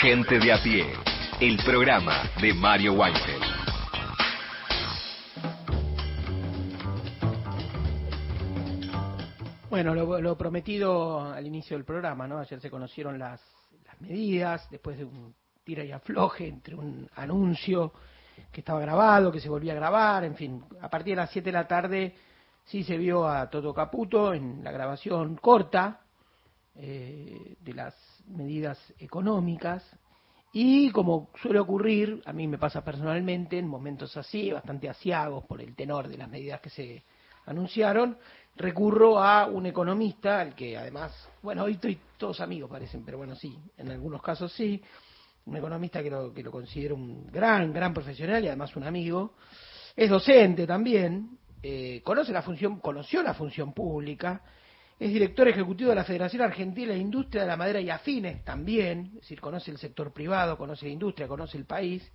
Gente de a pie, el programa de Mario Weinfeld. Bueno, lo, prometido al inicio del programa, ¿no? Ayer se conocieron las, las medidas, después de un tira y afloje entre un anuncio que estaba grabado, que se volvía a grabar, en fin, a partir de las 7 de la tarde sí se vio a Toto Caputo en la grabación corta eh, de las medidas económicas. Y como suele ocurrir, a mí me pasa personalmente en momentos así, bastante asiagos por el tenor de las medidas que se anunciaron, recurro a un economista, al que además, bueno, hoy estoy todos amigos parecen, pero bueno, sí, en algunos casos sí, un economista que lo, que lo considero un gran, gran profesional y además un amigo, es docente también, eh, conoce la función, conoció la función pública, es director ejecutivo de la Federación Argentina de Industria de la Madera y Afines también, es decir, conoce el sector privado, conoce la industria, conoce el país.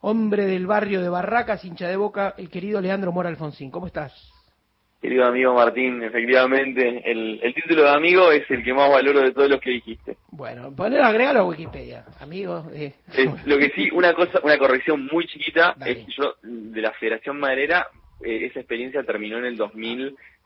Hombre del barrio de Barracas, hincha de boca, el querido Leandro Mora Alfonsín. ¿Cómo estás? Querido amigo Martín, efectivamente, el, título de amigo es el que más valoro de todos los que dijiste. Bueno, poner agregarlo a Wikipedia, amigo. Eh. lo que sí, una cosa, una corrección muy chiquita, es que yo de la Federación Maderera eh, esa experiencia terminó en el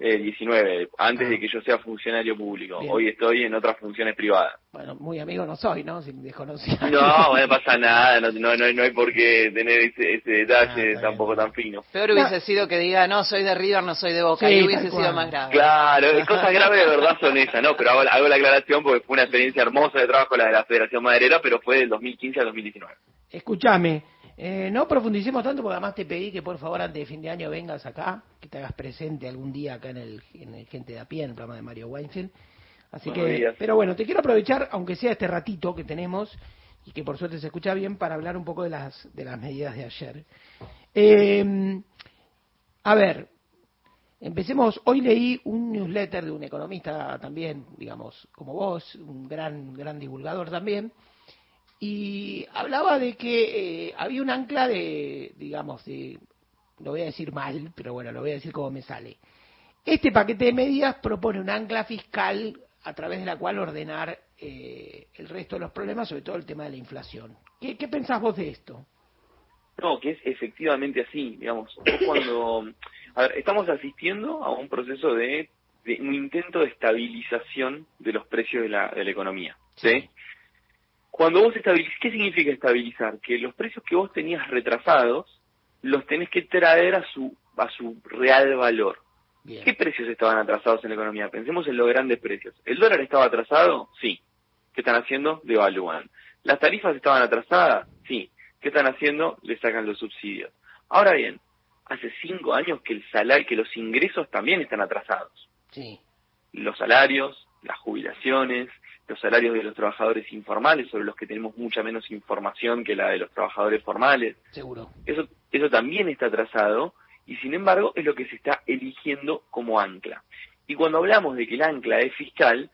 2019, antes de ah. que yo sea funcionario público. Hoy estoy en otras funciones privadas. Bueno, muy amigo no soy, ¿no? Si me No, no pasa nada, no, no, no, hay por qué tener ese, ese detalle ah, tampoco tan fino. Peor hubiese sido que diga, no, soy de River, no soy de Boca, y hubiese sido más grave. Claro, cosas graves de verdad son esas, ¿no? Pero hago, hago, la aclaración porque fue una experiencia hermosa de trabajo la de la Federación Maderera, pero fue del 2015 al 2019. Escúchame, eh, no profundicemos tanto porque además te pedí que por favor antes de fin de año vengas acá, que te hagas presente algún día acá en el, en Gente de a pie, en el programa de Mario Weinfeld. Así que, pero bueno, te quiero aprovechar, aunque sea este ratito que tenemos y que por suerte se escucha bien, para hablar un poco de las, de las medidas de ayer. Eh, a ver, empecemos. Hoy leí un newsletter de un economista también, digamos, como vos, un gran, gran divulgador también, y hablaba de que eh, había un ancla de, digamos, de, lo voy a decir mal, pero bueno, lo voy a decir como me sale. Este paquete de medidas propone un ancla fiscal a través de la cual ordenar eh, el resto de los problemas, sobre todo el tema de la inflación. ¿Qué, qué pensás vos de esto? No, que es efectivamente así, digamos. Cuando a ver, estamos asistiendo a un proceso de, de, un intento de estabilización de los precios de la, de la economía, ¿sí? Cuando vos estabilizás, ¿qué significa estabilizar? Que los precios que vos tenías retrasados los tenés que traer a su, a su real valor. ¿Qué precios estaban atrasados en la economía? Pensemos en los grandes precios. ¿El dólar estaba atrasado? Sí. ¿Qué están haciendo? Devalúan. ¿Las tarifas estaban atrasadas? Sí. ¿Qué están haciendo? Le sacan los subsidios. Ahora bien, hace cinco años que el salario, que los ingresos también están atrasados. Sí. Los salarios, las jubilaciones, los salarios de los trabajadores informales, sobre los que tenemos mucha menos información que la de los trabajadores formales. Seguro. Eso, eso también está atrasado y sin embargo es lo que se está eligiendo como ancla. Y cuando hablamos de que el ancla es fiscal,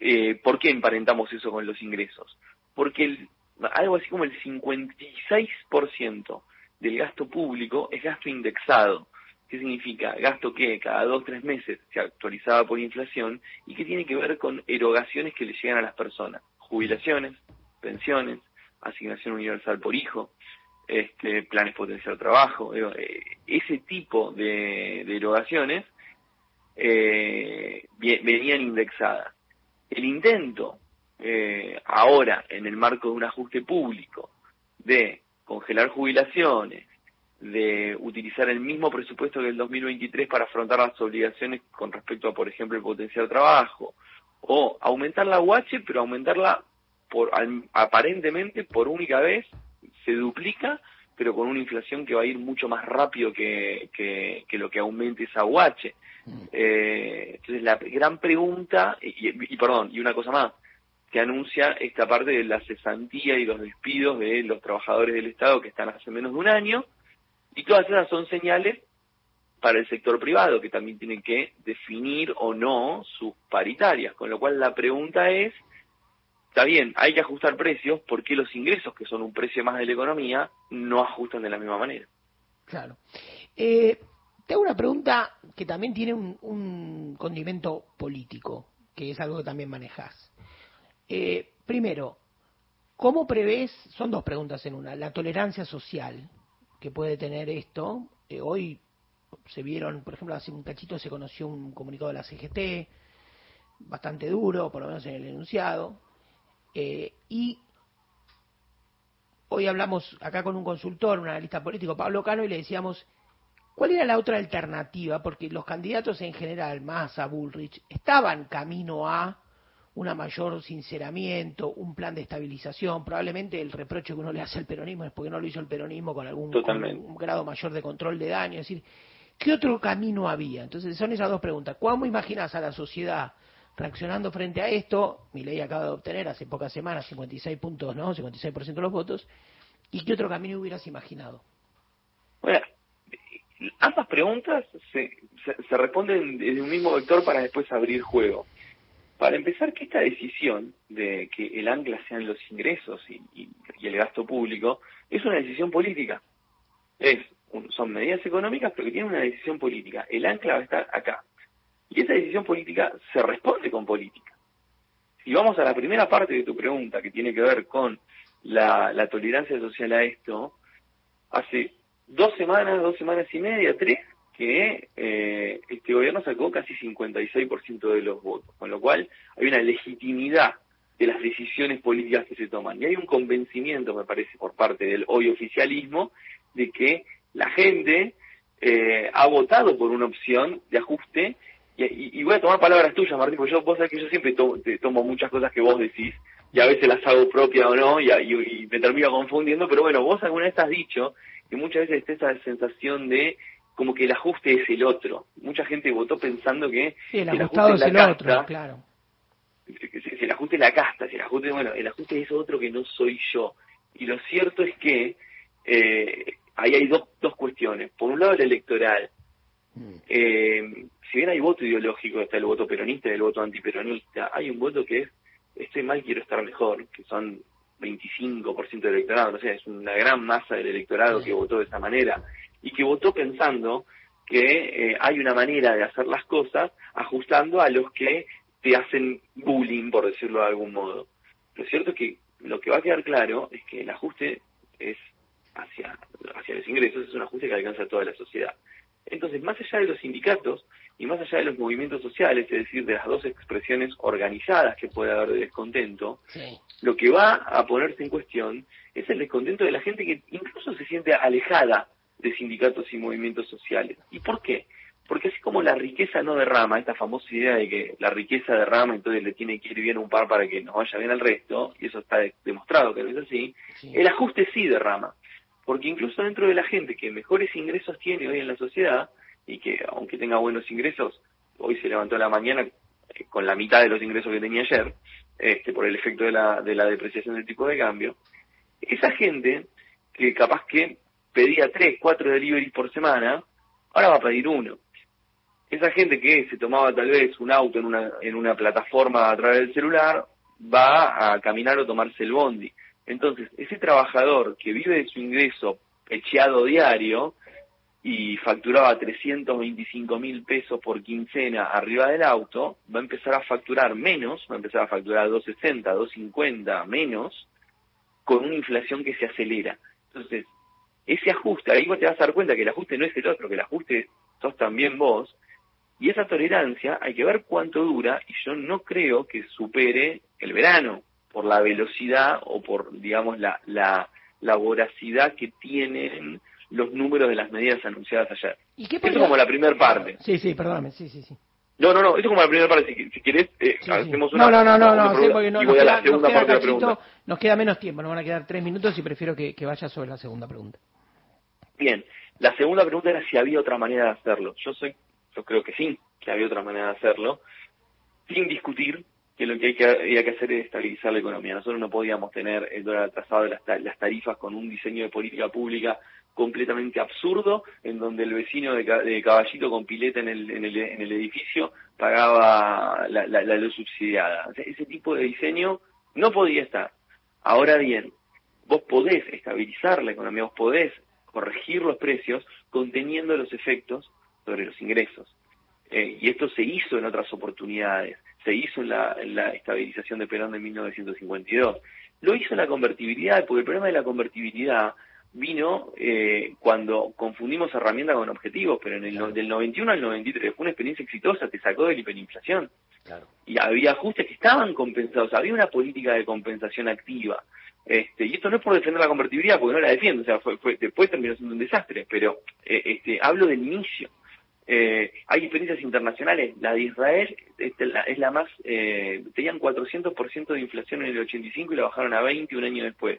eh, ¿por qué emparentamos eso con los ingresos? Porque el, algo así como el 56% del gasto público es gasto indexado. ¿Qué significa? Gasto que cada dos tres meses se actualizaba por inflación y que tiene que ver con erogaciones que le llegan a las personas. Jubilaciones, pensiones, asignación universal por hijo, este, planes potencial trabajo. Eh, ese tipo de, erogaciones eh, venían indexadas. El intento eh, ahora, en el marco de un ajuste público, de congelar jubilaciones, de utilizar el mismo presupuesto que el 2023 para afrontar las obligaciones con respecto a, por ejemplo, el potencial trabajo, o aumentar la UH, pero aumentarla por aparentemente por única vez, se duplica, pero con una inflación que va a ir mucho más rápido que, que, lo que aumente esa UH. Eh, entonces, la gran pregunta, y, y perdón, y una cosa más, que anuncia esta parte de la cesantía y los despidos de los trabajadores del Estado que están hace menos de un año, y todas esas son señales para el sector privado, que también tiene que definir o no sus paritarias. Con lo cual la pregunta es, está bien, hay que ajustar precios, ¿por qué los ingresos, que son un precio más de la economía, no ajustan de la misma manera? Claro. Eh, te una pregunta que también tiene un, condimento político, que es algo que también manejas. Eh, primero, ¿Cómo prevés, son dos preguntas en una, la tolerancia social que puede tener esto? Eh, hoy se vieron, por ejemplo, hace un cachito se conoció un comunicado de la CGT, bastante duro, por lo menos en el enunciado, eh, y hoy hablamos acá con un consultor, un analista político, Pablo Cano, y le decíamos, ¿cuál era la otra alternativa? Porque los candidatos en general, más a Bullrich, estaban camino a una mayor sinceramiento, un plan de estabilización. Probablemente el reproche que uno le hace al peronismo es porque no lo hizo el peronismo con algún un grado mayor de control de daño. Es decir, ¿qué otro camino había? Entonces son esas dos preguntas. ¿Cómo imaginas a la sociedad reaccionando frente a esto? Mi ley acaba de obtener hace pocas semanas 56 puntos, ¿no? 56% de los votos. ¿Y qué otro camino hubieras imaginado? Bueno, ambas preguntas se, se responden desde un mismo vector para después abrir juego. Para empezar, que esta decisión de que el ancla sean los ingresos y, el gasto público es una decisión política. Es, son medidas económicas, pero que tienen una decisión política. El ancla va a estar acá. Y esa decisión política se responde con política. Si vamos a la primera parte de tu pregunta, que tiene que ver con la, la tolerancia social a esto, hace dos semanas, dos semanas y media, tres, que eh, este gobierno sacó casi 56% de los votos, con lo cual hay una legitimidad de las decisiones políticas que se toman. Y hay un convencimiento, me parece, por parte del hoy oficialismo, de que la gente eh, ha votado por una opción de ajuste. Y, voy a tomar palabras tuyas, Martín, porque yo, vos sabés que yo siempre tomo muchas cosas que vos decís, y a veces las hago propia o no, y, y me termino confundiendo, pero bueno, vos alguna vez has dicho que muchas veces está esa sensación de como que el ajuste es el otro. Mucha gente votó pensando que el, ajuste es el otro, claro. Si, el ajuste es la casta, si el ajuste, bueno, el ajuste es otro que no soy yo. Y lo cierto es que eh, ahí hay dos, dos cuestiones. Por un lado, el electoral. Mm. Eh, si bien hay voto ideológico, está el voto peronista y el voto antiperonista, hay un voto que es estoy mal, quiero estar mejor, que son 25% del electorado, o sea, es una gran masa del electorado que votó de esa manera y que votó pensando que eh, hay una manera de hacer las cosas ajustando a los que te hacen bullying, por decirlo de algún modo. Lo cierto es que lo que va a quedar claro es que el ajuste es hacia, hacia los ingresos, es un ajuste que alcanza a toda la sociedad. Entonces, más allá de los sindicatos y más allá de los movimientos sociales, es decir, de las dos expresiones organizadas que puede haber de descontento, lo que va a ponerse en cuestión es el descontento de la gente que incluso se siente alejada de sindicatos y movimientos sociales. ¿Y por qué? Porque así como la riqueza no derrama, esta famosa idea de que la riqueza derrama, entonces le tiene que ir bien un par para que nos vaya bien al resto, y eso está demostrado que no es así, el ajuste sí derrama. Porque incluso dentro de la gente que mejores ingresos tiene hoy en la sociedad, y que aunque tenga buenos ingresos, hoy se levantó a la mañana eh, con la mitad de los ingresos que tenía ayer, este, por el efecto de la, de la depreciación del tipo de cambio, esa gente que capaz que pedía tres, cuatro deliveries por semana, ahora va a pedir uno. Esa gente que se tomaba tal vez un auto en una, en una plataforma a través del celular, va a caminar o tomarse el bondi. Entonces, ese trabajador que vive de su ingreso pecheado diario y facturaba 325 mil pesos por quincena arriba del auto, va a empezar a facturar menos, va a empezar a facturar 260, 250 menos, con una inflación que se acelera. Entonces, ese ajuste, ahí vos te vas a dar cuenta que el ajuste no es el otro, que el ajuste sos también vos, y esa tolerancia hay que ver cuánto dura, y yo no creo que supere el verano, por la velocidad o por, digamos, la, la, la voracidad que tienen los números de las medidas anunciadas ayer. ¿Y qué Esto es como la primera parte. Sí, sí, perdóname, sí, sí, sí. No, no, no, esto es como la primera parte. Si, si querés, eh, hacemos una. No, no, no, no, no, sí, porque no, nos, queda, nos, queda cachito, nos queda menos tiempo, nos van a quedar tres minutos y prefiero que, que vaya sobre la segunda pregunta. Bien, la segunda pregunta era si había otra manera de hacerlo. Yo soy, yo creo que sí, que había otra manera de hacerlo, sin discutir que lo que, hay que había que hacer es estabilizar la economía. Nosotros no podíamos tener el dólar atrasado de las, las tarifas con un diseño de política pública completamente absurdo, en donde el vecino de, Caballito con pileta en el, en el, en el edificio pagaba la, la, la luz subsidiada. ese tipo de diseño no podía estar. Ahora bien, vos podés estabilizar la economía, vos podés corregir los precios conteniendo los efectos sobre los ingresos. Eh, y esto se hizo en otras oportunidades, se hizo en la, estabilización de Perón de 1952. lo hizo la convertibilidad, porque el problema de la convertibilidad vino eh, cuando confundimos herramienta con objetivos, pero en el del 91 al 93 fue una experiencia exitosa, te sacó de la hiperinflación. Y había ajustes que estaban compensados, había una política de compensación activa. Este, y esto no es por defender la convertibilidad, porque no la defiendo, o sea, fue, fue, después terminó siendo un desastre, pero eh, este, hablo del inicio. Eh, hay experiencias internacionales, la de Israel este, es la más, eh, tenían 400% de inflación en el 85 y la bajaron a 20 un año después.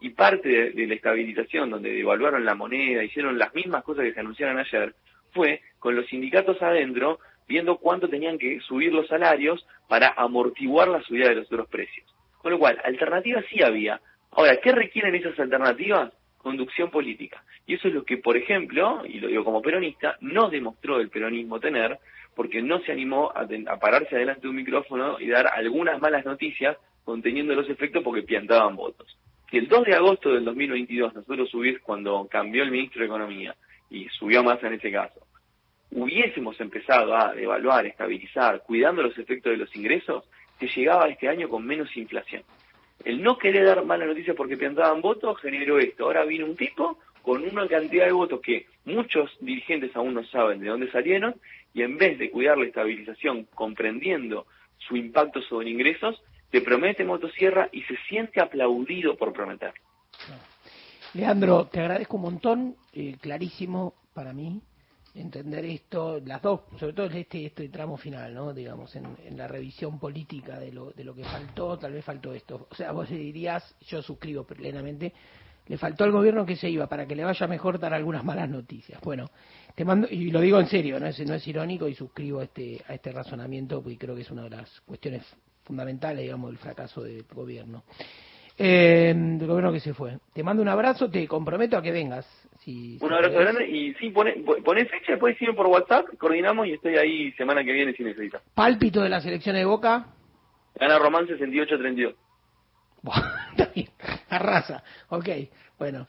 Y parte de, la estabilización, donde devaluaron la moneda, hicieron las mismas cosas que se anunciaron ayer, fue con los sindicatos adentro viendo cuánto tenían que subir los salarios para amortiguar la subida de los otros precios. Con lo cual, alternativas sí había. Ahora, ¿qué requieren esas alternativas? Conducción política. Y eso es lo que, por ejemplo, y lo digo como peronista, no demostró el peronismo tener, porque no se animó a, pararse adelante de un micrófono y dar algunas malas noticias conteniendo los efectos porque piantaban votos. Si el 2 de agosto del 2022 nosotros subimos cuando cambió el ministro de Economía y subió más en ese caso, hubiésemos empezado a evaluar, estabilizar, cuidando los efectos de los ingresos, que llegaba este año con menos inflación. El no querer dar malas noticias porque piantaban votos generó esto. Ahora vino un tipo con una cantidad de votos que muchos dirigentes aún no saben de dónde salieron y en vez de cuidar la estabilización comprendiendo su impacto sobre ingresos, te promete motosierra y se siente aplaudido por prometer. Leandro, te agradezco un montón, eh, clarísimo para mí entender esto, las dos, sobre todo este, este tramo final, ¿no? Digamos, en, la revisión política de lo, de lo que faltó, tal vez faltó esto. O sea, vos dirías, yo suscribo plenamente, le faltó al gobierno que se iba para que le vaya mejor dar algunas malas noticias. Bueno, te mando, y lo digo en serio, no es, no es irónico y suscribo este, a este razonamiento porque creo que es una de las cuestiones fundamentales, digamos, del fracaso del gobierno. Eh, del gobierno que se fue. Te mando un abrazo, te comprometo a que vengas. Si, un abrazo grande y sí, pone fecha, después decirme por WhatsApp, coordinamos y estoy ahí semana que viene si necesitas. Pálpito de la selección de Boca. Gana Román 68-32. Bueno, está bien, arrasa. Ok, bueno.